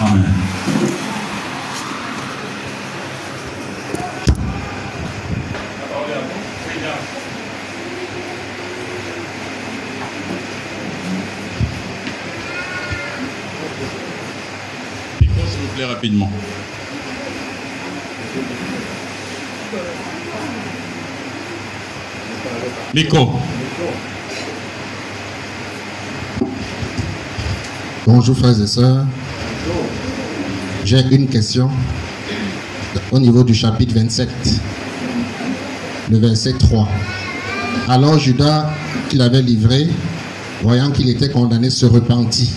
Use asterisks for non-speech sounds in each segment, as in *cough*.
Amen. S'il vous plaît, rapidement. Micro. Bonjour frères et sœurs. J'ai une question au niveau du chapitre 27, le verset 3. Alors Judas, qu'il avait livré, voyant qu'il était condamné, se repentit.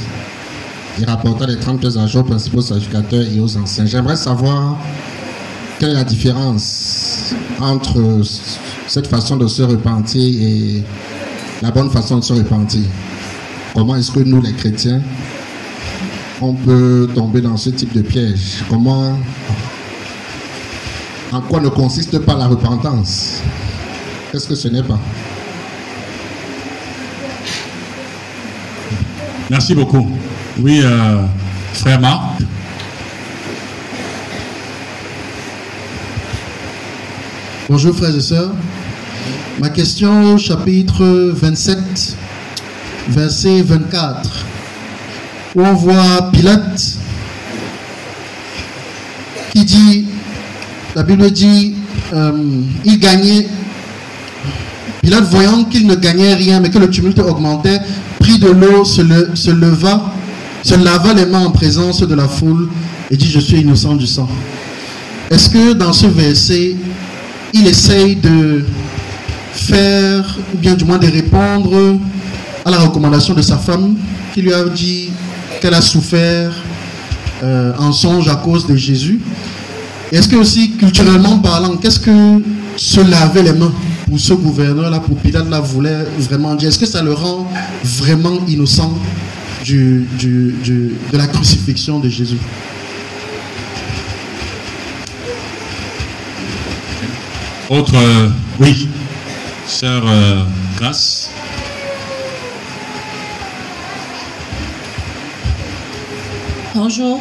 Il rapporta les 32 agents aux principaux sacrificateurs et aux anciens. J'aimerais savoir quelle est la différence entre cette façon de se repentir et la bonne façon de se repentir. Comment est-ce que nous, les chrétiens, on peut tomber dans ce type de piège Comment, en quoi ne consiste pas la repentance? Qu'est-ce que ce n'est pas? Merci beaucoup. Oui, euh, frère Marc. Bonjour frères et sœurs. Ma question au chapitre 27, verset 24, où on voit Pilate qui dit, la Bible dit, euh, il gagnait, Pilate voyant qu'il ne gagnait rien, mais que le tumulte augmentait, prit de l'eau, se, le- se leva, se lava les mains en présence de la foule et dit, je suis innocent du sang. Est-ce que dans ce verset, il essaye de faire, ou bien du moins de répondre à la recommandation de sa femme qui lui a dit qu'elle a souffert euh, en songe à cause de Jésus. Est-ce que aussi, culturellement parlant, qu'est-ce que se laver les mains pour ce gouverneur-là, pour Pilate, là, voulait vraiment dire? Est-ce que ça le rend vraiment innocent du, du- du- de la crucifixion de Jésus? Autre, euh, oui, sœur euh. Bonjour.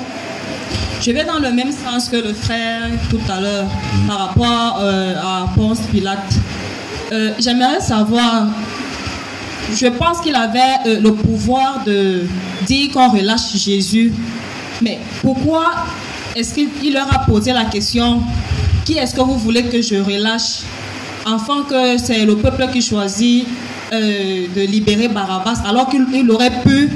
Je vais dans le même sens que le frère tout à l'heure par rapport euh, à Ponce Pilate. Euh, J'aimerais savoir, je pense qu'il avait euh, le pouvoir de dire qu'on relâche Jésus, mais pourquoi est-ce qu'il il leur a posé la question, qui est-ce que vous voulez que je relâche? Enfin que c'est le peuple qui choisit de libérer Barabbas, alors qu'il il aurait pu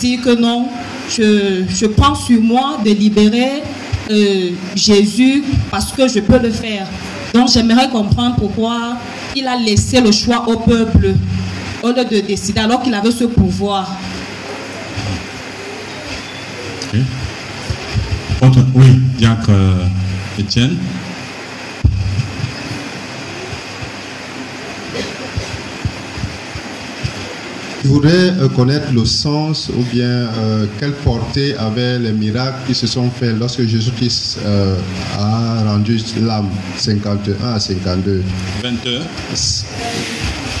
dire que non, je, prends sur moi de libérer euh, Jésus parce que je peux le faire. Donc j'aimerais comprendre pourquoi il a laissé le choix au peuple au lieu de décider alors qu'il avait ce pouvoir. Oui, diacre euh, Je voudrais euh, connaître le sens ou bien euh, quelle portée avaient les miracles qui se sont faits lorsque Jésus-Christ euh, a rendu l'âme 51 à 52. 22,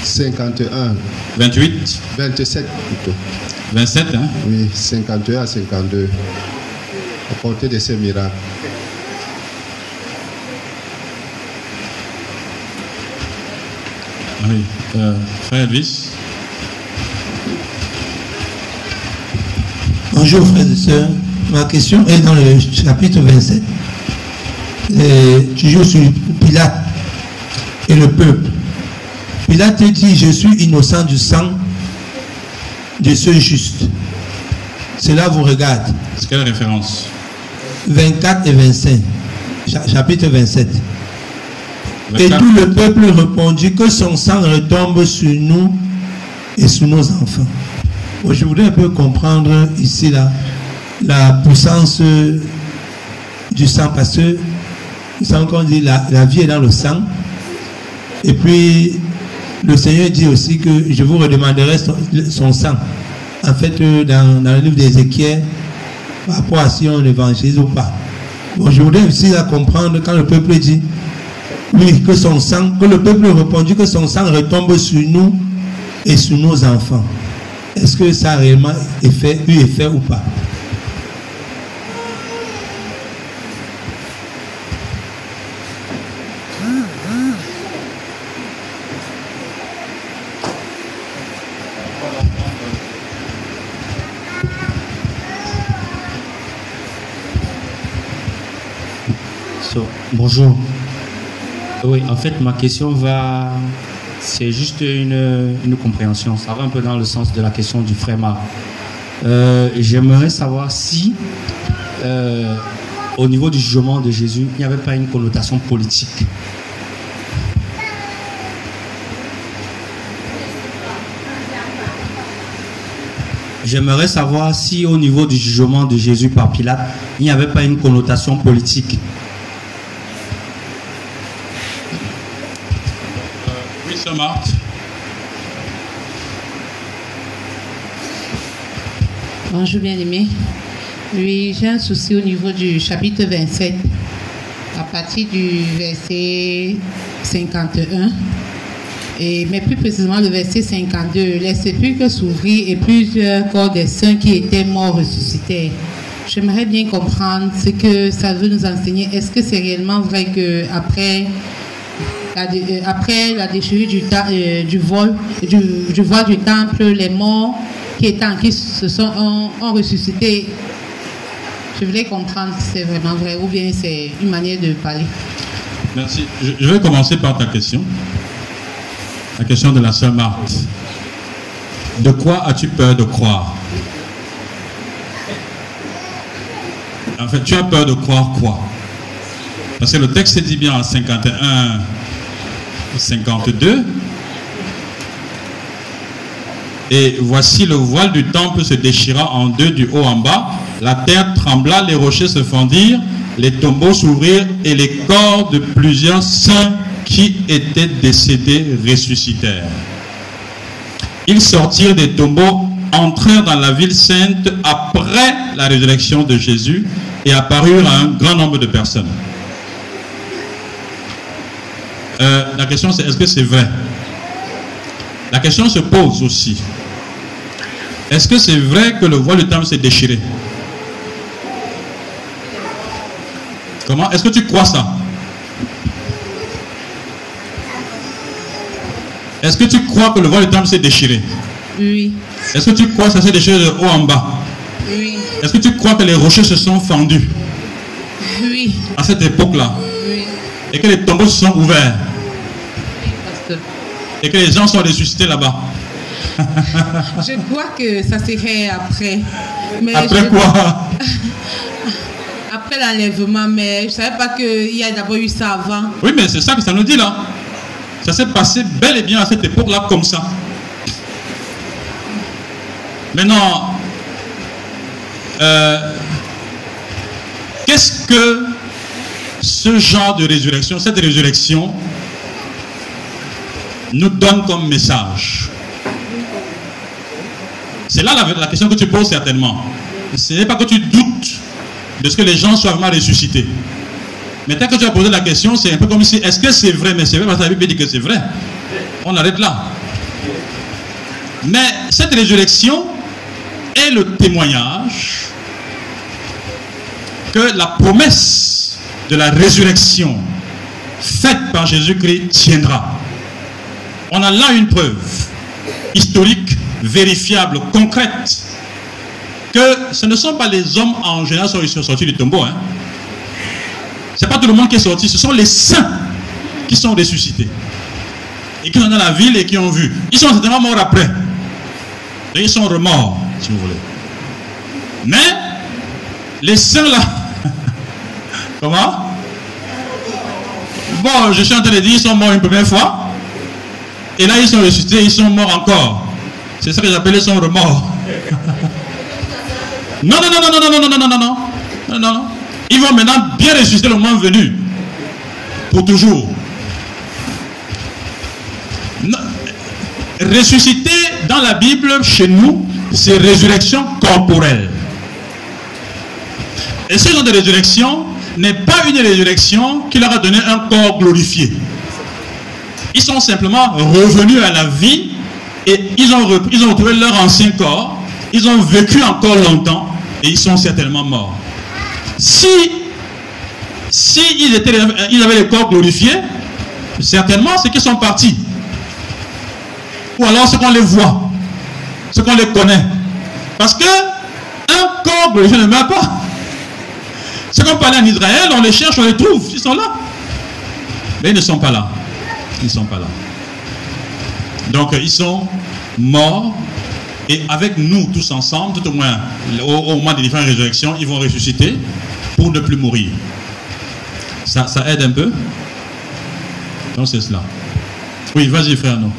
51, 28, 27 plutôt. 27, hein? Oui, 51 à 52. La portée de ces miracles. Ah Oui. Euh, frère Elvis. Bonjour frères et sœurs. Ma question est dans le chapitre 27. Et toujours sur Pilate et le peuple. Pilate dit, je suis innocent du sang de ceux justes. Cela vous regarde. C'est quelle référence? 24 et 25. Cha- Chapitre 27. Et 24. tout le peuple répondit que son sang retombe sur nous et sur nos enfants. Je voudrais un peu comprendre ici la, la puissance du sang parce que savons qu'on dit la, la vie est dans le sang. Et puis le Seigneur dit aussi que je vous redemanderai son, son sang. En fait, dans, dans le livre d'Ézéchiel, par rapport à si on évangélise ou pas. Bon, je voudrais aussi la comprendre quand le peuple dit oui, que son sang, que le peuple répondit que son sang retombe sur nous et sur nos enfants est-ce que ça a réellement eu effet ou pas? Bonjour. Oui, en fait, ma question va c'est juste une, une, compréhension. Ça va un peu dans le sens de la question du frère Marc. Euh, J'aimerais savoir si, euh, au niveau du jugement de Jésus, il n'y avait pas une connotation politique. J'aimerais savoir si au niveau du jugement de Jésus par Pilate, il n'y avait pas une connotation politique. Bonjour bien-aimé. Oui, j'ai un souci au niveau du chapitre 27, à partir du verset 51 mais plus précisément le verset 52, les sépulcres s'ouvrirent et plusieurs corps des saints qui étaient morts ressuscitèrent. J'aimerais bien comprendre ce que ça veut nous enseigner. Est-ce que c'est réellement vrai que après euh, après la déchirure du, euh, du vol du, voile du temple, les morts qui étaient en qui se sont ont, ressuscité Je voulais comprendre si c'est vraiment vrai ou bien c'est une manière de parler. Merci. Je vais commencer par ta question. La question de la sœur Marthe. De quoi as-tu peur de croire? En fait, tu as peur de croire quoi? Parce que le texte dit bien en 51, 52. Et voici le voile du temple se déchira en deux du haut en bas. La terre trembla, les rochers se fendirent, les tombeaux s'ouvrirent et les corps de plusieurs saints qui étaient décédés ressuscitèrent. Ils sortirent des tombeaux, entrèrent dans la ville sainte après la résurrection de Jésus et apparurent à un grand nombre de personnes. Euh, la question c'est est-ce que c'est vrai? La question se pose aussi. Est-ce que c'est vrai que le voile du temple s'est déchiré? Comment Est-ce que tu crois ça? Est-ce que tu crois que le voile du temple s'est déchiré? Oui. Est-ce que tu crois que ça s'est déchiré de haut en bas? Oui. Est-ce que tu crois que les rochers se sont fendus? Oui. À cette époque-là? Oui. Et que les tombeaux se sont ouverts? Et que les gens sont ressuscités là-bas *laughs* Je crois que ça serait après. après quoi? *laughs* Après l'enlèvement, mais je ne savais pas qu'il y a d'abord eu ça avant. Oui, mais c'est ça que ça nous dit là. Ça s'est passé bel et bien à cette époque-là comme ça. Maintenant, euh, qu'est-ce que ce genre de résurrection, cette résurrection, nous donne comme message C'est là la, question que tu poses certainement. Ce n'est pas que tu doutes de ce que les gens soient vraiment ressuscités. Mais tant que tu as posé la question, c'est un peu comme si, est-ce que c'est vrai? Mais c'est vrai parce que la Bible dit que c'est vrai. On arrête là. Mais cette résurrection est le témoignage que la promesse de la résurrection faite par Jésus-Christ tiendra. On a là une preuve historique, vérifiable, concrète, que ce ne sont pas les hommes en général qui sont sortis du tombeau. Hein. Ce n'est pas tout le monde qui est sorti, ce sont les saints qui sont ressuscités. Et qui sont dans la ville et qui ont vu. Ils sont certainement morts après. Et ils sont remords, si vous voulez. Mais, les saints là, *laughs* comment? Bon, je suis en train de dire, ils sont morts une première fois. Et là, ils sont ressuscités, ils sont morts encore. C'est ça que j'appelle son remords. non, non, non, non, non, non, non, non, non, non, non, non, non. Ils vont maintenant bien ressusciter le moment venu. Pour toujours. Ressusciter dans la Bible, chez nous, c'est résurrection corporelle. Et ce genre de résurrection n'est pas une résurrection qui leur a donné un corps glorifié. Ils sont simplement revenus à la vie et ils ont, ils ont retrouvé leur ancien corps. Ils ont vécu encore longtemps et ils sont certainement morts. Si, si ils, étaient, ils avaient les corps glorifiés, certainement c'est qu'ils sont partis. Ou alors c'est qu'on les voit, c'est qu'on les connaît. Parce que un corps glorifié ne meurt pas. C'est comme parler en Israël, on les cherche, on les trouve, ils sont là. Mais ils ne sont pas là. Ils ne sont pas là. Donc ils sont morts et avec nous tous ensemble, tout au moins au, moment des différentes résurrections, ils vont ressusciter pour ne plus mourir. Ça, ça aide un peu? Donc c'est cela. Oui, vas-y frère, non.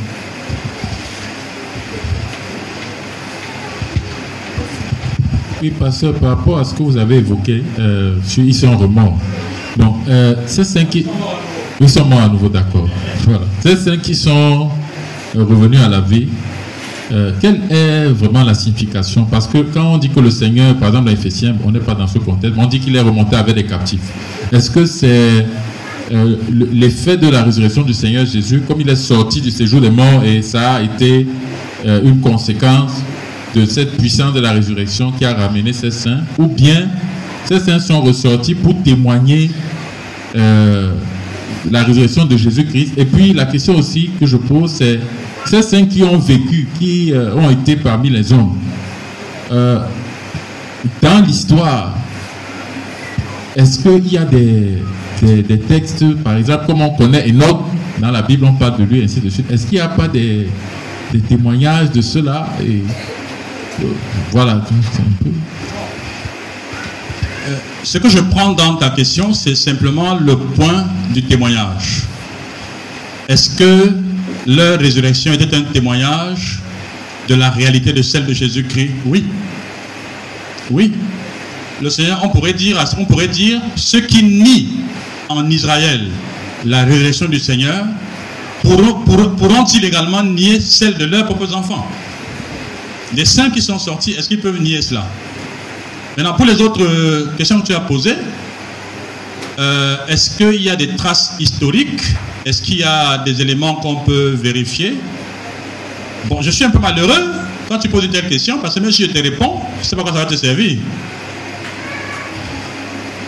Oui, pasteur, par rapport à ce que vous avez évoqué, euh, ils sont remords. Donc, euh, ces cinq qui. Sont morts à nouveau, d'accord. Voilà. Ces cinq qui sont euh, revenus à la vie, euh, quelle est vraiment la signification? Parce que quand on dit que le Seigneur, par exemple, dans Ephésiens, on n'est pas dans ce contexte, mais on dit qu'il est remonté avec des captifs. Est-ce que c'est euh, le- l'effet de la résurrection du Seigneur Jésus, comme il est sorti du séjour des morts et ça a été une conséquence de cette puissance de la résurrection qui a ramené ces saints? Ou bien ces saints sont ressortis pour témoigner la résurrection de Jésus-Christ. Et puis la question aussi que je pose, c'est ces saints qui ont vécu, qui euh, ont été parmi les hommes, euh, dans l'histoire, est-ce qu'il y a des, des, textes, par exemple, comme on connaît Enoch, dans la Bible on parle de lui, ainsi de suite, est-ce qu'il n'y a pas des, des témoignages de cela? Et, euh, Voilà, un peu... Ce que je prends dans ta question, c'est simplement le point du témoignage. Est-ce que leur résurrection était un témoignage de la réalité de celle de Jésus-Christ? Oui. Oui. Le Seigneur, on pourrait dire, on pourrait dire, ceux qui nient en Israël la résurrection du Seigneur pourront, pourront- pourront-ils également nier celle de leurs propres enfants? Les saints qui sont sortis, est-ce qu'ils peuvent nier cela? Maintenant, pour les autres euh, questions que tu as posées, euh, est-ce qu'il y a des traces historiques? Est-ce qu'il y a des éléments qu'on peut vérifier? Bon, je suis un peu malheureux quand tu poses une telle question, parce que même si je te réponds, je ne sais pas quoi ça va te servir. Tu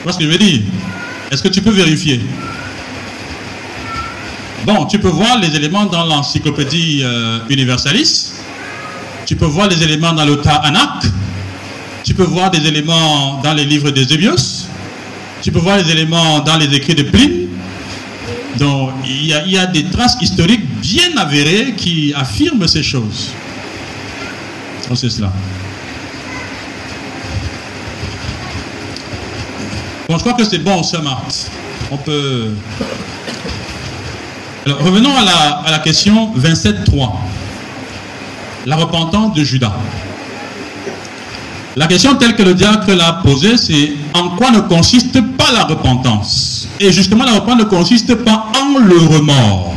vois ce que je veux dire? Est-ce que tu peux vérifier? Bon, tu peux voir les éléments dans l'encyclopédie euh, Universalis. Tu peux voir les éléments dans le Ta'anak. Tu peux voir des éléments dans les livres de Zébios. Tu peux voir les éléments dans les écrits de Pline. Donc, il y, a, des traces historiques bien avérées qui affirment ces choses. Donc, c'est cela. Bon, je crois que c'est bon, Sœur Marthe. On peut. Alors, revenons à la, à la question 27.3. La repentance de Judas. La question telle que le diacre l'a posée, c'est en quoi ne consiste pas la repentance? Et justement, la repentance ne consiste pas en le remords.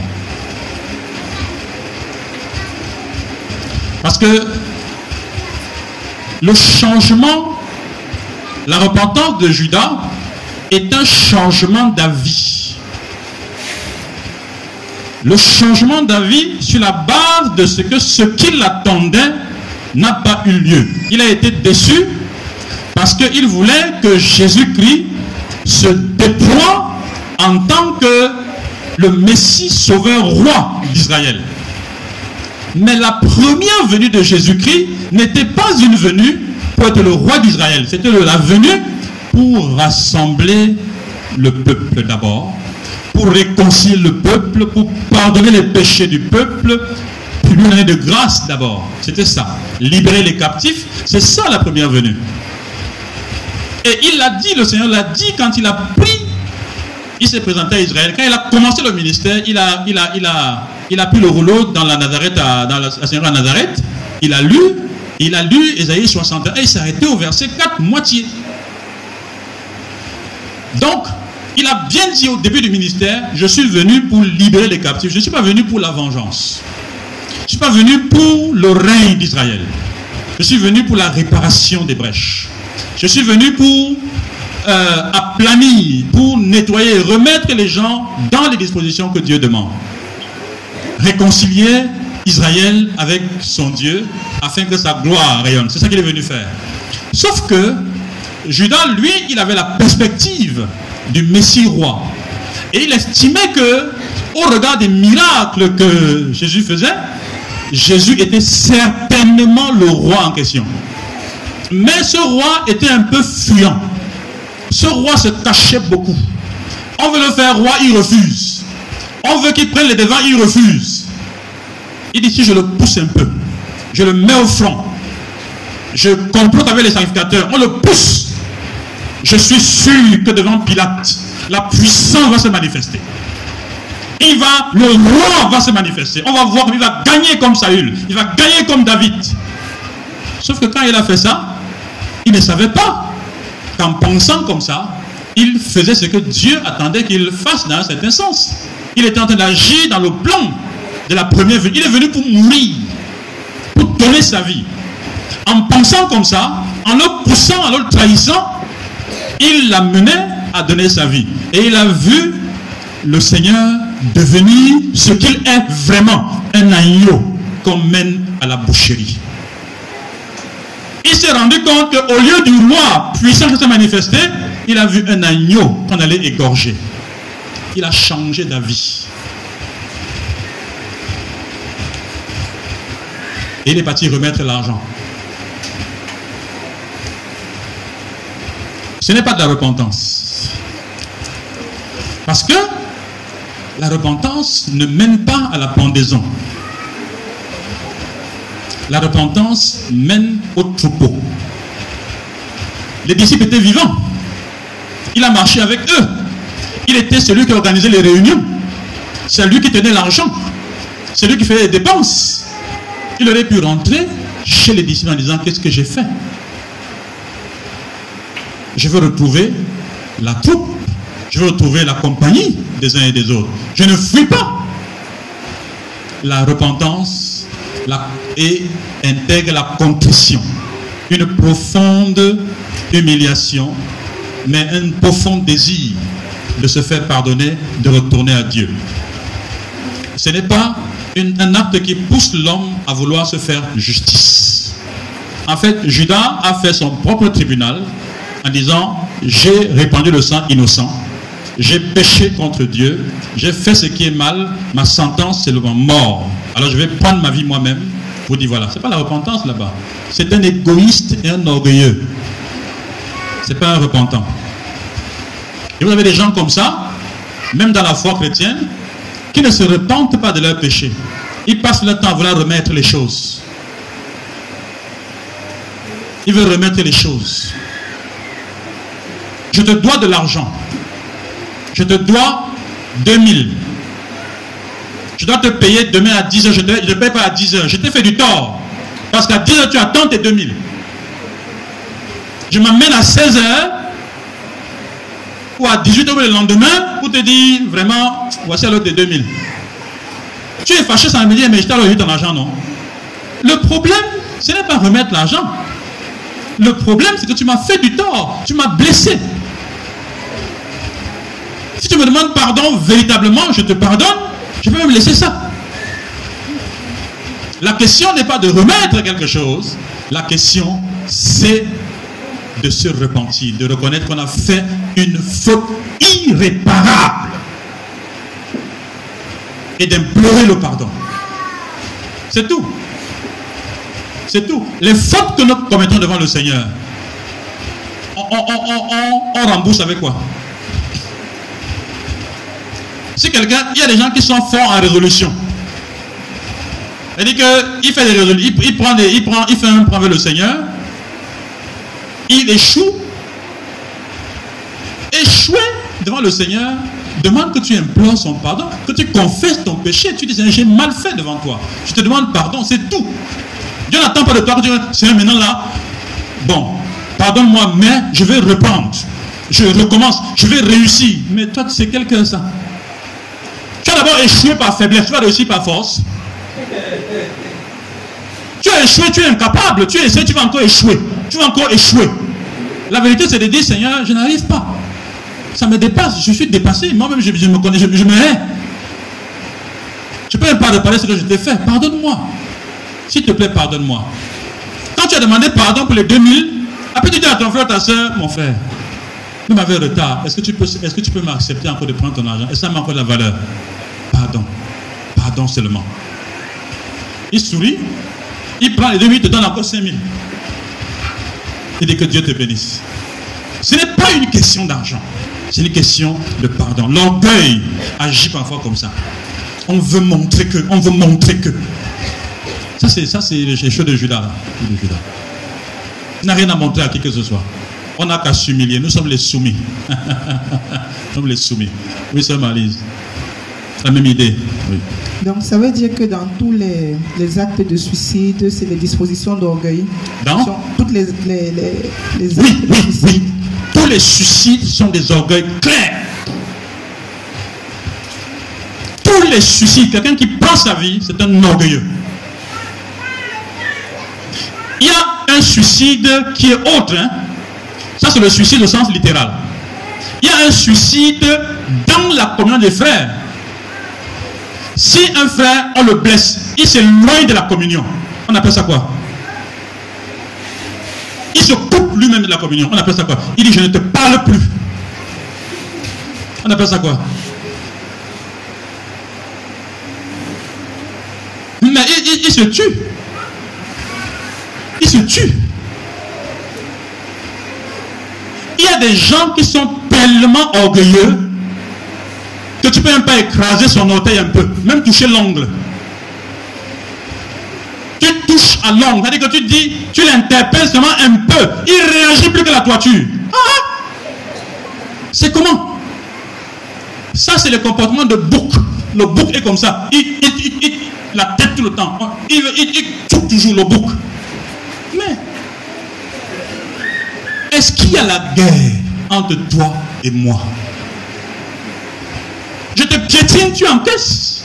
Parce que le changement, la repentance de Judas est un changement d'avis. Le changement d'avis sur la base de ce que ce qui l'attendait n'a pas eu lieu. Il a été déçu parce qu'il voulait que Jésus-Christ se déploie en tant que le Messie sauveur roi d'Israël. Mais la première venue de Jésus-Christ n'était pas une venue pour être le roi d'Israël. C'était la venue pour rassembler le peuple d'abord, pour réconcilier le peuple, pour pardonner les péchés du peuple, lui donner de grâce d'abord. C'était ça. Libérer les captifs, c'est ça la première venue. Et il l'a dit, le Seigneur l'a dit quand il a pris, il s'est présenté à Israël. Quand il a commencé le ministère, il a, il a, il a, il a pris le rouleau dans la Nazareth, à- dans la, la Seigneur à Nazareth. Il a lu, il a lu Ésaïe 61 et il s'est arrêté au verset 4, moitié. Donc, il a bien dit au début du ministère, je suis venu pour libérer les captifs. Je ne suis pas venu pour la vengeance. Venu pour le règne d'Israël. Je suis venu pour la réparation des brèches. Je suis venu pour euh, aplanir, pour nettoyer, remettre les gens dans les dispositions que Dieu demande. Réconcilier Israël avec son Dieu afin que sa gloire rayonne. C'est ça qu'il est venu faire. Sauf que Judas, lui, il avait la perspective du Messie roi. Et il estimait que, au regard des miracles que Jésus faisait, Jésus était certainement le roi en question. Mais ce roi était un peu fuyant. Ce roi se cachait beaucoup. On veut le faire roi, il refuse. On veut qu'il prenne les devants, il refuse. Il dit si je le pousse un peu, je le mets au front, je complote avec les sacrificateurs, on le pousse. Je suis sûr que devant Pilate, la puissance va se manifester. Il va, le roi va se manifester. On va voir, il va gagner comme Saül, il va gagner comme David. Sauf que quand il a fait ça, il ne savait pas qu'en pensant comme ça, il faisait ce que Dieu attendait qu'il fasse dans un certain sens. Il était en train d'agir dans le plan de la première venue. Il est venu pour mourir, pour donner sa vie. En pensant comme ça, en le poussant, en le trahissant, il l'a mené à donner sa vie. Et il a vu le Seigneur devenir ce qu'il est vraiment, un agneau qu'on mène à la boucherie. Il s'est rendu compte qu'au lieu du roi puissant qui s'est manifesté, il a vu un agneau qu'on allait égorger. Il a changé d'avis. Et il est parti remettre l'argent. Ce n'est pas de la repentance. Parce que la repentance ne mène pas à la pendaison. La repentance mène au troupeau. Les disciples étaient vivants. Il a marché avec eux. Il était celui qui organisait les réunions. C'est lui qui tenait l'argent. C'est lui qui faisait les dépenses. Il aurait pu rentrer chez les disciples en disant Qu'est-ce que j'ai fait? Je veux retrouver la troupe. Je veux retrouver la compagnie et des autres. Je ne fuis pas. La repentance et intègre la contrition. Une profonde humiliation, mais un profond désir de se faire pardonner, de retourner à Dieu. Ce n'est pas un acte qui pousse l'homme à vouloir se faire justice. En fait, Judas a fait son propre tribunal en disant, j'ai répandu le sang innocent, j'ai péché contre Dieu, j'ai fait ce qui est mal, ma sentence c'est le mort. Alors je vais prendre ma vie moi-même. Vous dites voilà, c'est pas la repentance là-bas. C'est un égoïste et un orgueilleux. C'est pas un repentant. Et vous avez des gens comme ça, même dans la foi chrétienne, qui ne se repentent pas de leurs péchés. Ils passent leur temps à vouloir remettre les choses. Ils veulent remettre les choses. Je te dois de l'argent. Je te dois 2000. Je dois te payer demain à 10 h Je ne paye pas à 10 h Je t'ai fait du tort. Parce qu'à 10 h tu attends tes 2000. Je m'amène à 16 h ou à 18 h le lendemain pour te dire vraiment, voici l'autre de 2000. Tu es fâché, ça me dit, mais je t'ai remis ton argent, non? Le problème, ce n'est pas remettre l'argent. Le problème, c'est que tu m'as fait du tort. Tu m'as blessé. Me demandes pardon véritablement, je te pardonne. Je peux même laisser ça. La question n'est pas de remettre quelque chose. La question, c'est de se repentir, de reconnaître qu'on a fait une faute irréparable et d'implorer le pardon. C'est tout. C'est tout. Les fautes que nous commettons devant le Seigneur, on rembourse avec quoi? Si quelqu'un, il y a des gens qui sont forts en résolution. Dit qu'il fait des résolutions, il, prend il, prend, il fait un point avec le Seigneur, il échoue, échoué devant le Seigneur, demande que tu implores son pardon, que tu confesses ton péché. Tu dis, j'ai mal fait devant toi. Je te demande pardon, c'est tout. Dieu n'attend pas de toi que tu Seigneur, maintenant là, bon, pardonne-moi, mais je vais reprendre. Je recommence, je vais réussir. Mais toi, c'est quelqu'un ça. D'abord échoué par faiblesse, tu vas réussir par force. Tu as échoué, tu es incapable. Tu essaies, tu vas encore échouer. Tu vas encore échouer. La vérité, c'est de dire, Seigneur, je n'arrive pas. Ça me dépasse. Je suis dépassé. Moi-même, je, me connais, je, me hais. Je ne peux même pas reparler ce que je t'ai fait. Pardonne-moi. S'il te plaît, pardonne-moi. Quand tu as demandé pardon pour les 2000, après tu dis à ton frère, ta soeur, mon frère, vous m'avez retard. Est-ce que tu peux, est-ce que tu peux m'accepter encore de prendre ton argent? Et ça m'a encore de la valeur. Seulement. Il sourit. Il prend les 2000, il te donne encore 5000. Il dit que Dieu te bénisse. Ce n'est pas une question d'argent. C'est une question de pardon. L'orgueil agit parfois comme ça. On veut montrer que, on veut montrer que. Ça, c'est, ça, c'est le choses de Judas. De Judas. Il n'a rien à montrer à qui que ce soit. On n'a qu'à s'humilier. Nous sommes les soumis. *laughs* Nous sommes les soumis. Oui, c'est Malise. La même idée. Oui. Donc ça veut dire que dans tous les, les actes de suicide, c'est des dispositions d'orgueil. Dans Toutes les, les, les, les Oui, actes de oui, suicide. oui. Tous les suicides sont des orgueils clairs. Tous les suicides, quelqu'un qui prend sa vie, c'est un orgueilleux. Il y a un suicide qui est autre. hein. Ça, c'est le suicide au sens littéral. Il y a un suicide dans la communion des frères. Si un frère, on le blesse, il s'éloigne de la communion. On appelle ça quoi? Il se coupe lui-même de la communion. On appelle ça quoi? Il dit Je ne te parle plus. On appelle ça quoi? Mais il, il- se tue. Il se tue. Il y a des gens qui sont tellement orgueilleux tu peux même pas écraser son orteil un peu, même toucher l'ongle tu touches à l'ongle, c'est-à-dire que tu dis, tu l'interpelles seulement un peu, il réagit plus que la toiture. Ah! C'est comment? Ça, c'est le comportement de bouc. Le bouc est comme ça. Il, il- il- la tête tout le temps. Il, il, il touche toujours le bouc. Mais, est-ce qu'il y a la guerre entre toi et moi? Je te piétine, tu encaisses.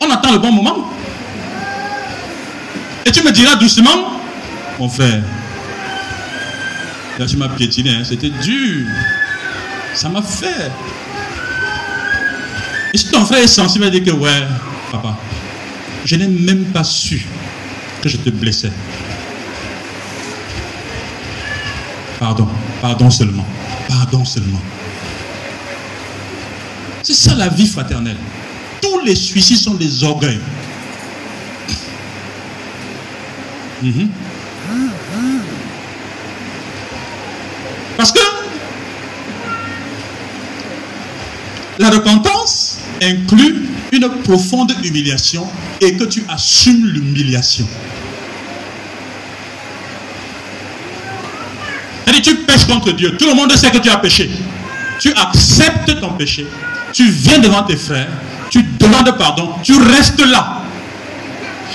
On attend le bon moment. Et tu me diras doucement, mon frère, là tu m'as piétiné, hein, c'était dur. Ça m'a fait. Et si ton frère est sensible, il dire que ouais, papa, je n'ai même pas su que je te blessais. Pardon, pardon seulement, pardon seulement. C'est ça la vie fraternelle. Tous les suicides sont des orgueils. Mhm. Parce que la repentance inclut une profonde humiliation et que tu assumes l'humiliation. C'est-à-dire, tu pêches contre Dieu. Tout le monde sait que tu as péché. Tu acceptes ton péché. Tu viens devant tes frères. Tu demandes pardon. Tu restes là.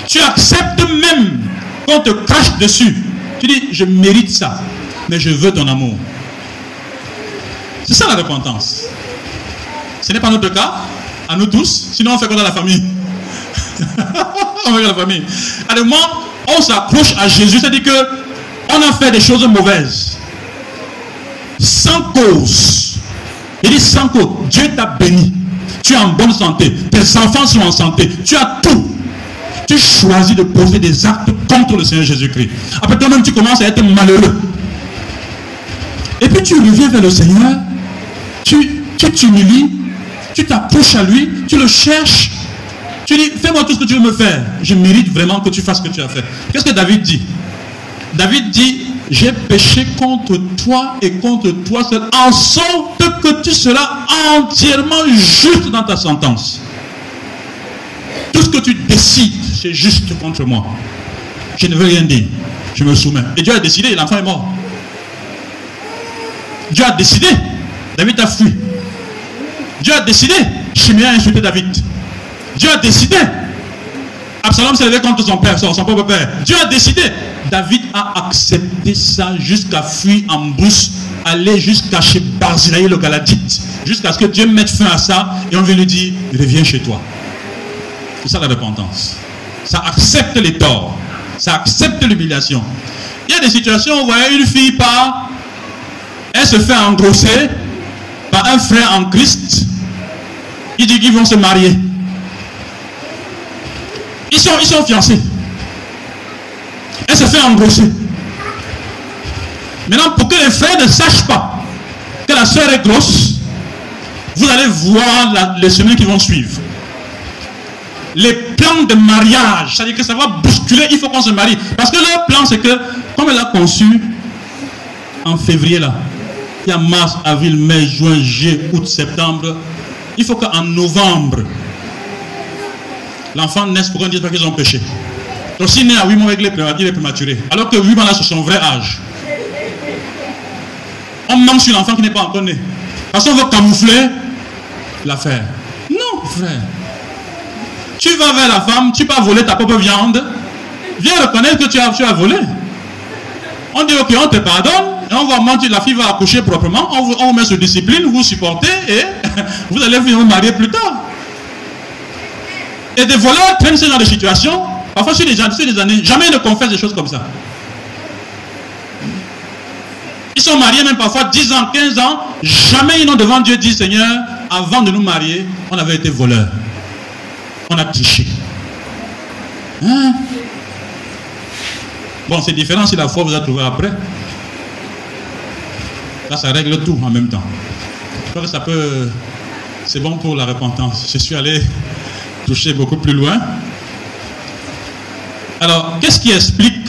Tu acceptes même qu'on te crache dessus. Tu dis, je mérite ça, mais je veux ton amour. C'est ça la repentance. Ce n'est pas notre cas, à nous tous, sinon on fait quoi dans la famille? *laughs* On fait dans la famille? À un moment, on s'accroche à Jésus, c'est-à-dire que on a fait des choses mauvaises. Sans cause. Il dit cause. Dieu t'a béni. Tu es en bonne santé. Tes enfants sont en santé. Tu as tout tu choisis de poser des actes contre le Seigneur Jésus-Christ. Après toi-même, tu commences à être malheureux. Et puis tu reviens vers le Seigneur, tu tu t'humilies, tu t'approches à lui, tu le cherches, tu dis, fais-moi tout ce que tu veux me faire. Je mérite vraiment que tu fasses ce que tu as fait. Qu'est-ce que David dit? David dit, j'ai péché contre toi et contre toi seul, en sorte que tu seras entièrement juste dans ta sentence. Tout ce que tu décides, c'est juste contre moi. Je ne veux rien dire. Je me soumets. Et Dieu a décidé, l'enfant est mort. Dieu a décidé. David a fui. Dieu a décidé. Chimia a insulté David. Dieu a décidé. Absalom s'est contre son père, son, propre père. Dieu a décidé. David a accepté ça jusqu'à fuir en brousse, aller jusqu'à chez Barzilai le Galadite, jusqu'à ce que Dieu mette fin à ça et on vient lui dire reviens chez toi. C'est ça la repentance. Ça accepte les torts. Ça accepte l'humiliation. Il y a des situations où vous voyez une fille part, elle se fait engrosser par un frère en Christ. Il dit qu'ils vont se marier. Ils sont, ils sont fiancés. Elle se fait engrosser. Maintenant, pour que les frères ne sachent pas que la soeur est grosse, vous allez voir les semaines qui vont suivre les plans de mariage, c'est-à-dire que ça va bousculer, il faut qu'on se marie. Parce que leur plan, c'est que, comme elle a conçu, en février là, il y a mars, avril, mai, juin, juillet, août, septembre. Il faut qu'en novembre, l'enfant naisse pour qu'on dise pas qu'ils ont péché. Donc s'il naît à 8 mois avec les il est prématuré. Alors que 8 mois là, c'est son vrai âge. On manque sur l'enfant qui n'est pas encore né. Parce qu'on veut camoufler l'affaire. Non, frère. Tu vas vers la femme, tu vas voler ta propre viande. Viens reconnaître que tu as, tu as volé. On dit, ok, on te pardonne, et on va mentir, la fille va accoucher proprement, on vous, on met sous discipline, vous supportez, et *laughs* vous allez vous marier plus tard. Et des voleurs traînent ce genre de situation, parfois sur des, sur des années, jamais ils ne confessent des choses comme ça. Ils sont mariés même parfois 10 ans, 15 ans, jamais ils n'ont devant Dieu dit, Seigneur, avant de nous marier, on avait été voleurs. On a triché. Hein? Bon, c'est différent si la foi vous a trouvé après. Là, ça règle tout en même temps. Je crois que ça peut. C'est bon pour la repentance. Je suis allé toucher beaucoup plus loin. Alors, qu'est-ce qui explique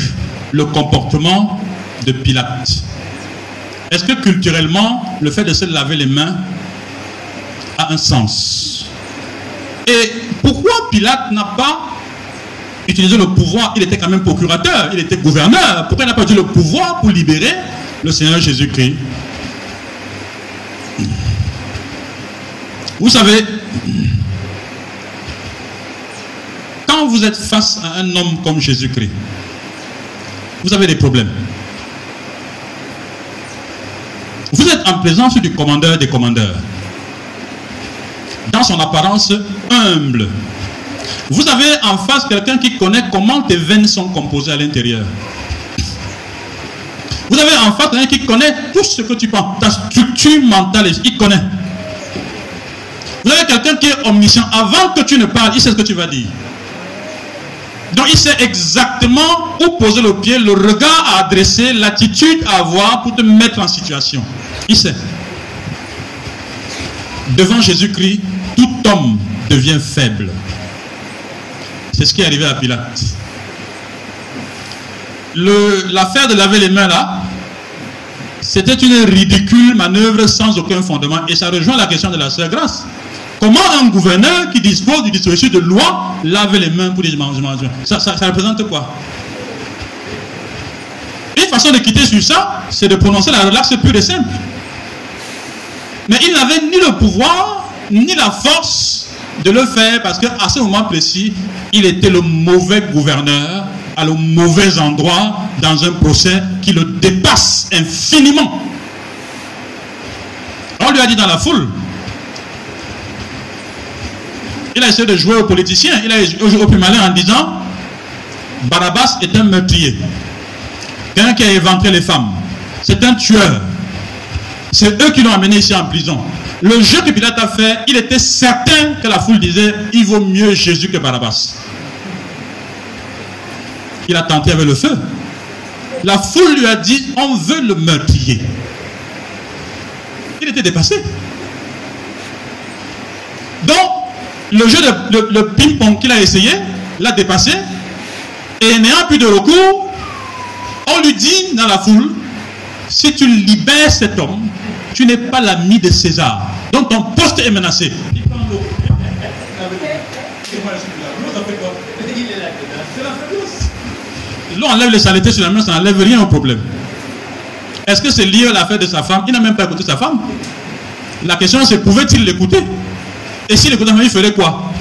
le comportement de Pilate? Est-ce que culturellement, le fait de se laver les mains a un sens? Et pourquoi Pilate n'a pas utilisé le pouvoir? Il était quand même procurateur, il était gouverneur. Pourquoi il n'a pas utilisé le pouvoir pour libérer le Seigneur Jésus-Christ? Vous savez, vous êtes face à un homme comme Jésus-Christ, vous avez des problèmes. Vous êtes en présence du commandeur des commandeurs. Dans son apparence humble. Vous avez en face quelqu'un qui connaît comment tes veines sont composées à l'intérieur. Vous avez en face quelqu'un qui connaît tout ce que tu penses. Ta structure mentale, il connaît. Vous avez quelqu'un qui est omniscient. Avant que tu ne parles, il sait ce que tu vas dire. Donc il sait exactement où poser le pied, le regard à adresser, l'attitude à avoir pour te mettre en situation. Il sait. Devant Jésus-Christ, tout homme devient faible. C'est ce qui est arrivé à Pilate. L'affaire de laver les mains là, c'était une ridicule manœuvre sans aucun fondement. Et ça rejoint la question de la sœur Grâce. Comment un gouverneur qui dispose du dispositif de loi lave les mains pour les mangements ça, représente quoi? Une façon de quitter sur ça, c'est de prononcer la relaxe pure et simple. Mais il n'avait ni le pouvoir, ni la force de le faire parce qu'à ce moment précis, il était le mauvais gouverneur à le mauvais endroit dans un procès qui le dépasse infiniment. On lui a dit dans la foule, il a essayé de jouer aux politiciens. Il a joué au plus malin en disant Barabbas est un meurtrier. Quelqu'un qui a éventré les femmes. C'est un tueur. C'est eux qui l'ont amené ici en prison. Le jeu que Pilate a fait, il était certain que la foule disait il vaut mieux Jésus que Barabbas. Il a tenté avec le feu. La foule lui a dit on veut le meurtrier. Il était dépassé. Donc, le jeu de le, ping-pong qu'il a essayé l'a dépassé. Et n'ayant plus de recours, on lui dit dans la foule, si tu libères cet homme, tu n'es pas l'ami de César. Donc ton poste est menacé. L'eau enlève les saletés sur la main, ça n'enlève rien au problème. Est-ce que c'est lié à l'affaire de sa femme? Il n'a même pas écouté sa femme. La question c'est pouvait-il l'écouter? Et si le gouvernement, il ferait quoi?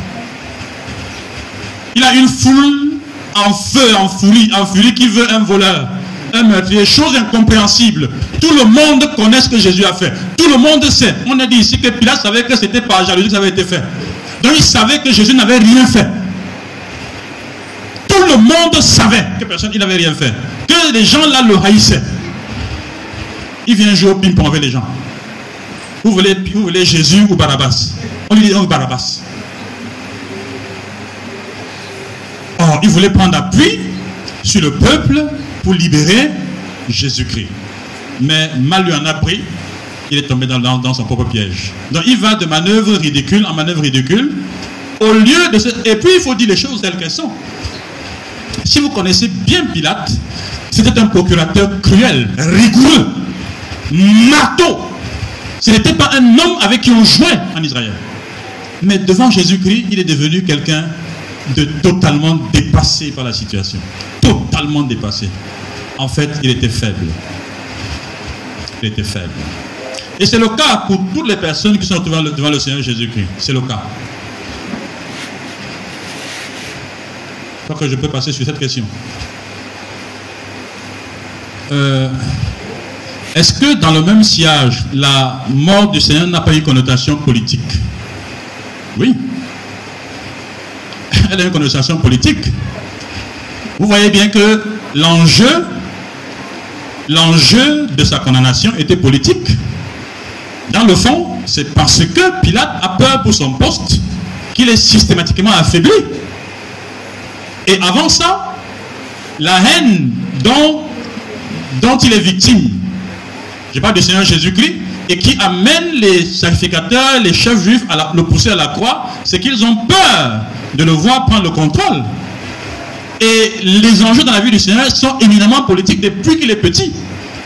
Il a une foule en feu, en furie, en furie qui veut un voleur, un meurtrier, chose incompréhensible. Tout le monde connaît ce que Jésus a fait. Tout le monde sait. On a dit ici que Pilate savait que c'était par jalousie que ça avait été fait. Donc il savait que Jésus n'avait rien fait. Tout le monde savait que personne n'avait rien fait. Que les gens là le haïssaient. Il vient jouer au ping-pong avec les gens. Vous voulez, vous voulez Jésus ou Barabbas? On lui dit, oh Barabbas. Or, il voulait prendre appui sur le peuple pour libérer Jésus-Christ. Mais mal lui en a pris, il est tombé dans, son propre piège. Donc il va de manœuvre ridicule en manœuvre ridicule. Au lieu de Et puis il faut dire les choses telles qu'elles sont. Si vous connaissez bien Pilate, c'était un procurateur cruel, rigoureux. marteau. Ce n'était pas un homme avec qui on jouait en Israël. Mais devant Jésus-Christ, il est devenu quelqu'un de totalement dépassé par la situation. Totalement dépassé. En fait, il était faible. Il était faible. Et c'est le cas pour toutes les personnes qui sont devant le, devant le Seigneur Jésus-Christ. C'est le cas. Je crois que je peux passer sur cette question. Euh, Est-ce que dans le même sillage, la mort du Seigneur n'a pas eu connotation politique? Oui. Elle a une connotation politique. Vous voyez bien que l'enjeu, de sa condamnation était politique. Dans le fond, c'est parce que Pilate a peur pour son poste qu'il est systématiquement affaibli. Et avant ça, la haine dont, dont il est victime, je parle du Seigneur Jésus-Christ, et qui amène les sacrificateurs, les chefs juifs à le pousser à la croix, c'est qu'ils ont peur de le voir prendre le contrôle. Et les enjeux dans la vie du Seigneur sont éminemment politiques depuis qu'il est petit.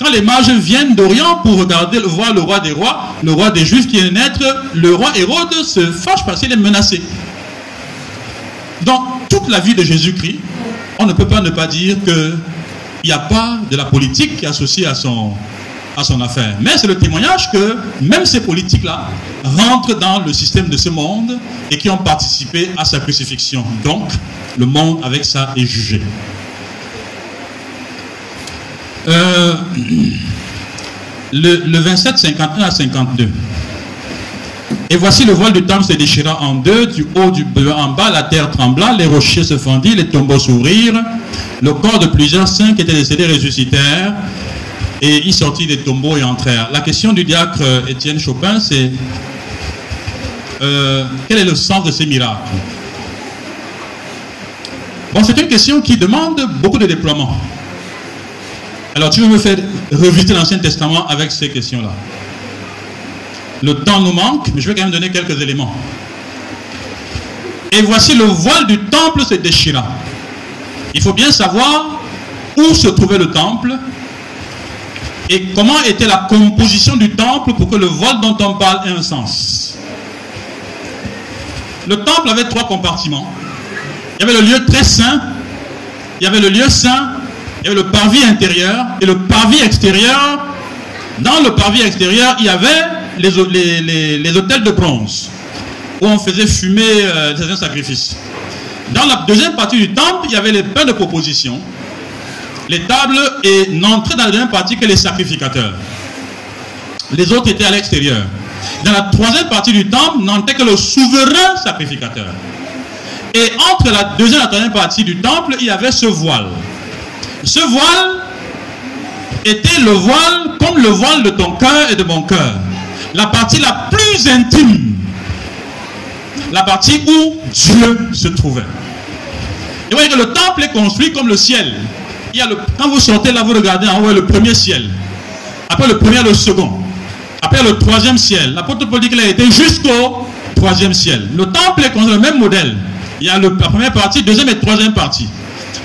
Quand les mages viennent d'Orient pour regarder, voir le roi des rois, le roi des Juifs qui est naître, le roi Hérode se fâche parce qu'il est menacé. Dans toute la vie de Jésus-Christ, on ne peut pas ne pas dire qu'il n'y a pas de la politique qui est associée à son, à son affaire. Mais c'est le témoignage que même ces politiques-là rentrent dans le système de ce monde et qui ont participé à sa crucifixion. Donc, le monde avec ça est jugé. Euh, le, le 27, 51 à 52. Et voici le voile du temple se déchira en deux, du haut du en bas, la terre trembla, les rochers se fendirent, les tombeaux s'ouvrirent, le corps de plusieurs saints qui étaient décédés ressuscitèrent, et ils sortirent des tombeaux et entrèrent. La question du diacre euh, Étienne Chopin, c'est euh, quel est le sens de ces miracles? Bon, c'est une question qui demande beaucoup de déploiement. Alors, tu veux me faire revisiter l'Ancien Testament avec ces questions-là? Le temps nous manque, mais je vais quand même donner quelques éléments. Et voici le voile du temple se déchira. Il faut bien savoir où se trouvait le temple et comment était la composition du temple pour que le voile dont on parle ait un sens? Le temple avait trois compartiments. Il y avait le lieu très saint, il y avait le lieu saint, il y avait le parvis intérieur et le parvis extérieur. Dans le parvis extérieur, il y avait les hôtels de bronze où on faisait fumer euh, certains sacrifices. Dans la deuxième partie du temple, il y avait les pains de proposition, les tables et n'entraient dans la deuxième partie que les sacrificateurs. Les autres étaient à l'extérieur. Dans la troisième partie du temple, n'entrait que le souverain sacrificateur. Et entre la deuxième et la troisième partie du temple, il y avait ce voile. Ce voile était le voile comme le voile de ton cœur et de mon cœur. La partie la plus intime. La partie où Dieu se trouvait. Et vous voyez que le temple est construit comme le ciel. Quand vous sortez là, vous regardez en haut, le premier ciel. Après le premier, le second. Après le troisième ciel. L'apôtre Paul dit qu'il a été jusqu'au troisième ciel. Le temple est le même modèle. Il y a le, la première partie, deuxième et troisième partie.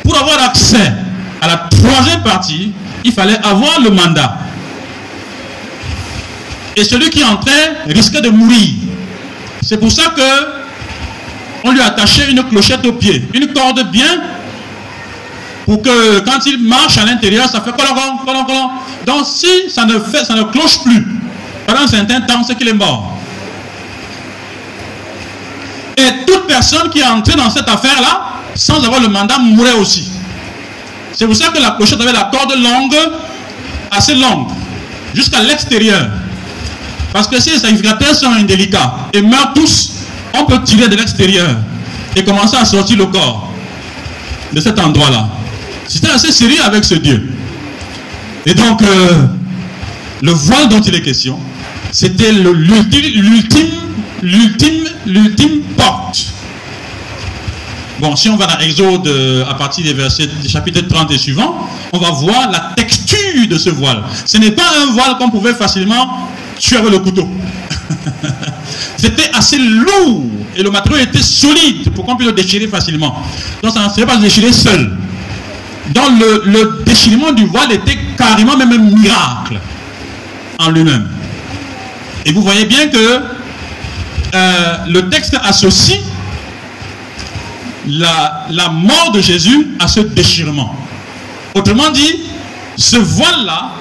Pour avoir accès à la troisième partie, il fallait avoir le mandat. Et celui qui entrait risquait de mourir. C'est pour ça que on lui attachait une clochette au pied, une corde bien, pour que quand il marche à l'intérieur, ça fait colon, colon, colon. Donc si ça ne fait, ça ne cloche plus pendant un certain temps, c'est qu'il est mort. Et toute personne qui est entrée dans cette affaire-là, sans avoir le mandat, mourait aussi. C'est pour ça que la clochette avait la corde longue, assez longue, jusqu'à l'extérieur. Parce que si les sacrificateurs sont indélicats et meurent tous, on peut tirer de l'extérieur et commencer à sortir le corps de cet endroit-là. C'était assez sérieux avec ce Dieu. Et donc, euh, le voile dont il est question, c'était l'ultime, l'ultime, l'ultime, porte. Bon, si on va dans Exode euh, à partir des versets du chapitre 30 et suivant, on va voir la texture de ce voile. Ce n'est pas un voile qu'on pouvait facilement tuer avec le couteau. *laughs* C'était assez lourd et le matériau était solide pour qu'on puisse le déchirer facilement. Donc ça ne serait pas déchiré seul. Donc le, déchirement du voile était carrément même un miracle. en lui-même. Et vous voyez bien que euh, le texte associe la, la mort de Jésus à ce déchirement. Autrement dit, ce voile-là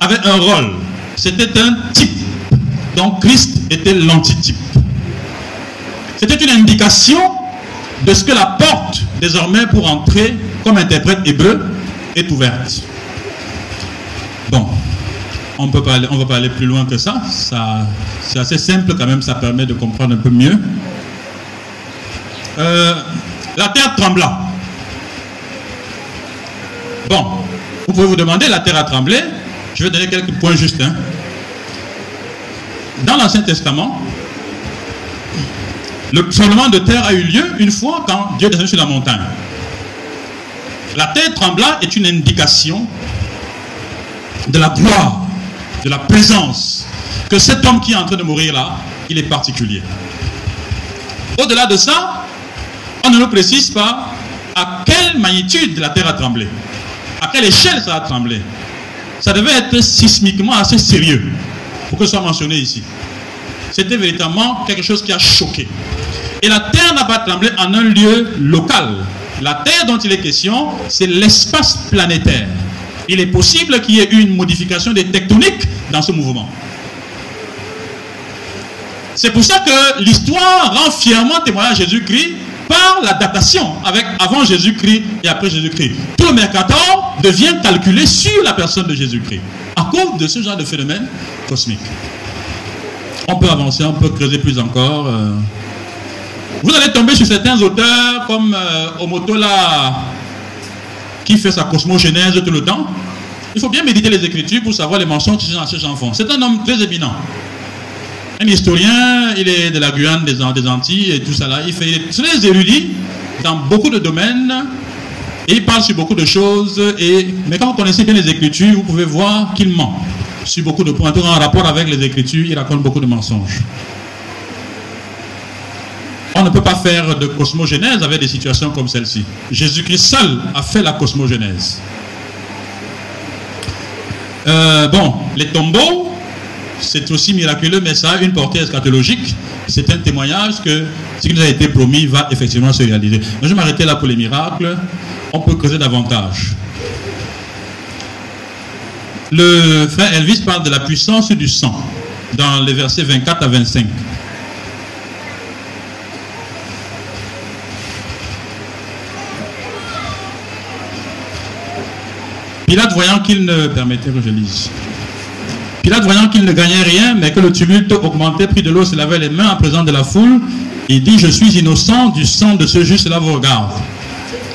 avait un rôle. C'était un type. Donc Christ était l'antitype. C'était une indication de ce que la porte, désormais, pour entrer comme interprète hébreu, est ouverte. Bon, on peut pas aller, on va pas aller plus loin que ça. ça c'est assez simple quand même, ça permet de comprendre un peu mieux. Euh, la terre trembla. Bon, vous pouvez vous demander, la terre a tremblé. Je vais donner quelques points justes. hein. Dans l'Ancien Testament, le tremblement de terre a eu lieu une fois quand Dieu descendu sur la montagne. La terre trembla est une indication de la gloire, de la présence, que cet homme qui est en train de mourir là, il est particulier. Au-delà de ça, on ne nous précise pas à quelle magnitude la terre a tremblé, à quelle échelle ça a tremblé. Ça devait être sismiquement assez sérieux pour que ce soit mentionné ici. C'était véritablement quelque chose qui a choqué. Et la terre n'a pas tremblé en un lieu local. La terre dont il est question, c'est l'espace planétaire. Il est possible qu'il y ait eu une modification des tectoniques dans ce mouvement. C'est pour ça que l'histoire rend fièrement témoignage à Jésus-Christ par la datation avec avant Jésus-Christ et après Jésus-Christ. Tout le Mercator devient calculé sur la personne de Jésus-Christ à cause de ce genre de phénomène cosmique. On peut avancer, on peut creuser plus encore. euh. Vous allez tomber sur certains auteurs comme euh, Omotola qui fait sa cosmogénèse tout le temps. Il faut bien méditer les Écritures pour savoir les mensonges que ces gens font. C'est un homme très éminent. Un historien, il est de la Guyane, des, An- des Antilles et tout ça là. Il fait est très érudit dans beaucoup de domaines et il parle sur beaucoup de choses. Et, mais quand vous connaissez bien les Écritures, vous pouvez voir qu'il ment sur beaucoup de points. En rapport avec les Écritures, il raconte beaucoup de mensonges. On ne peut pas faire de cosmogénèse avec des situations comme celle-ci. Jésus-Christ seul a fait la cosmogénèse. Euh, bon, les tombeaux, c'est aussi miraculeux, mais ça a une portée eschatologique. C'est un témoignage que ce qui nous a été promis va effectivement se réaliser. Je vais m'arrêter là pour les miracles. On peut creuser davantage. Le frère Elvis parle de la puissance du sang dans les versets 24 à 25. Pilate voyant qu'il ne gagnait rien, mais que le tumulte augmentait, prit de l'eau, se lavait les mains en présence de la foule, et dit Je suis innocent du sang de ce juste là vous regarde.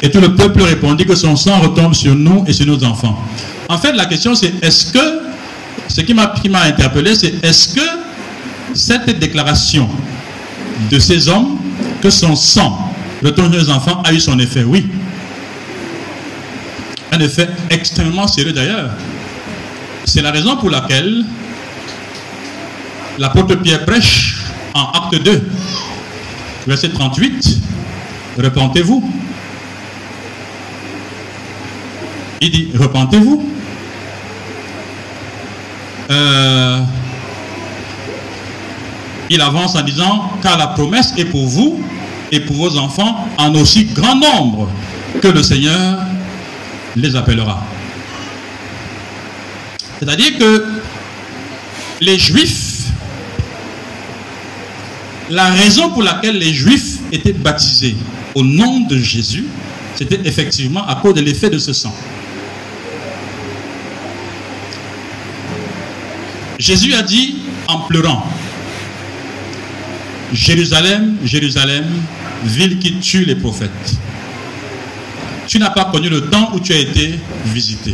Et tout le peuple répondit que son sang retombe sur nous et sur nos enfants. En fait, la question c'est est-ce que, ce qui m'a qui m'a interpellé, c'est est-ce que cette déclaration de ces hommes, que son sang retombe sur nos enfants, a eu son effet? Oui. Un effet extrêmement sérieux d'ailleurs. C'est la raison pour laquelle l'apôtre Pierre prêche en acte 2, verset 38, repentez-vous. Il dit, repentez-vous. Euh, il avance en disant, car la promesse est pour vous et pour vos enfants en aussi grand nombre que le Seigneur les appellera. C'est-à-dire que les Juifs, la raison pour laquelle les Juifs étaient baptisés au nom de Jésus, c'était effectivement à cause de l'effet de ce sang. Jésus a dit en pleurant, Jérusalem, Jérusalem, ville qui tue les prophètes. Tu n'as pas connu le temps où tu as été visité.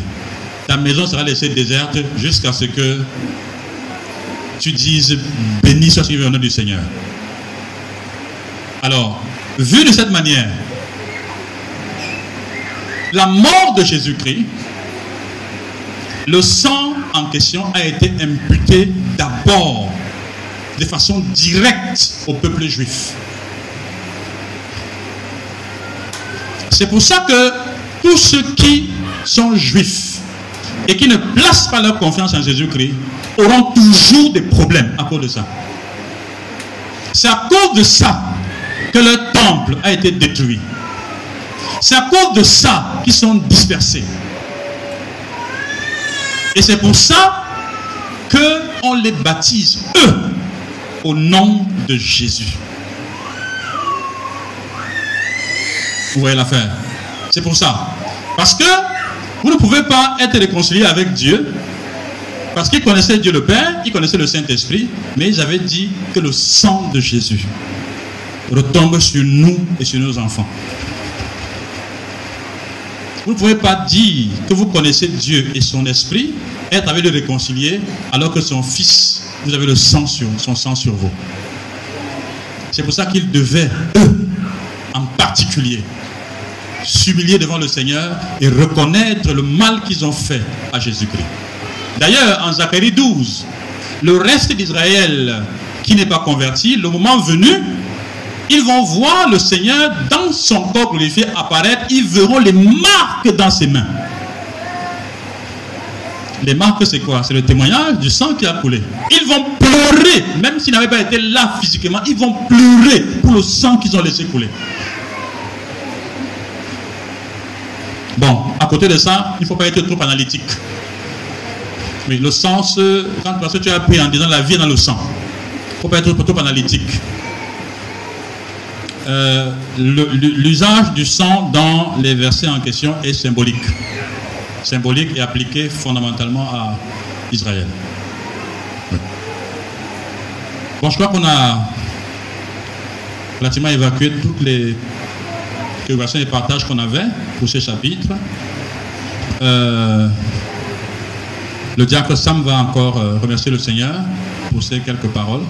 Ta maison sera laissée déserte jusqu'à ce que tu dises béni soit le nom du Seigneur. Alors, vu de cette manière, la mort de Jésus-Christ, le sang en question a été imputé d'abord de façon directe au peuple juif. C'est pour ça que tous ceux qui sont juifs et qui ne placent pas leur confiance en Jésus-Christ auront toujours des problèmes à cause de ça. C'est à cause de ça que leur temple a été détruit. C'est à cause de ça qu'ils sont dispersés. Et c'est pour ça qu'on les baptise, eux, au nom de Jésus. Vous voyez l'affaire? C'est pour ça. Parce que vous ne pouvez pas être réconcilié avec Dieu. Parce qu'ils connaissaient Dieu le Père, ils connaissaient le Saint-Esprit, mais ils avaient dit que le sang de Jésus retombe sur nous et sur nos enfants. Vous ne pouvez pas dire que vous connaissez Dieu et son esprit, être avec le réconcilier, alors que son fils, vous avez le sang sur, son sang sur vous. C'est pour ça qu'ils devaient, eux, en particulier, s'humilier devant le Seigneur et reconnaître le mal qu'ils ont fait à Jésus-Christ. D'ailleurs, en Zacharie 12, le reste d'Israël qui n'est pas converti, le moment venu, ils vont voir le Seigneur dans son corps glorifié apparaître, ils verront les marques dans ses mains. Les marques, c'est quoi? C'est le témoignage du sang qui a coulé. Ils vont pleurer, même s'ils n'avaient pas été là physiquement, ils vont pleurer pour le sang qu'ils ont laissé couler. Bon, à côté de ça, il ne faut pas être trop analytique. Mais le sens, quand parce que tu as appris en disant la vie est dans le sang, il ne faut pas être trop analytique. Euh, l'usage du sang dans les versets en question est symbolique. Symbolique et appliqué fondamentalement à Israël. Bon, je crois qu'on a relativement évacué toutes les préoccupations et partages qu'on avait pour ce chapitre. Euh, le diacre Sam va encore euh, remercier le Seigneur pour ces quelques paroles.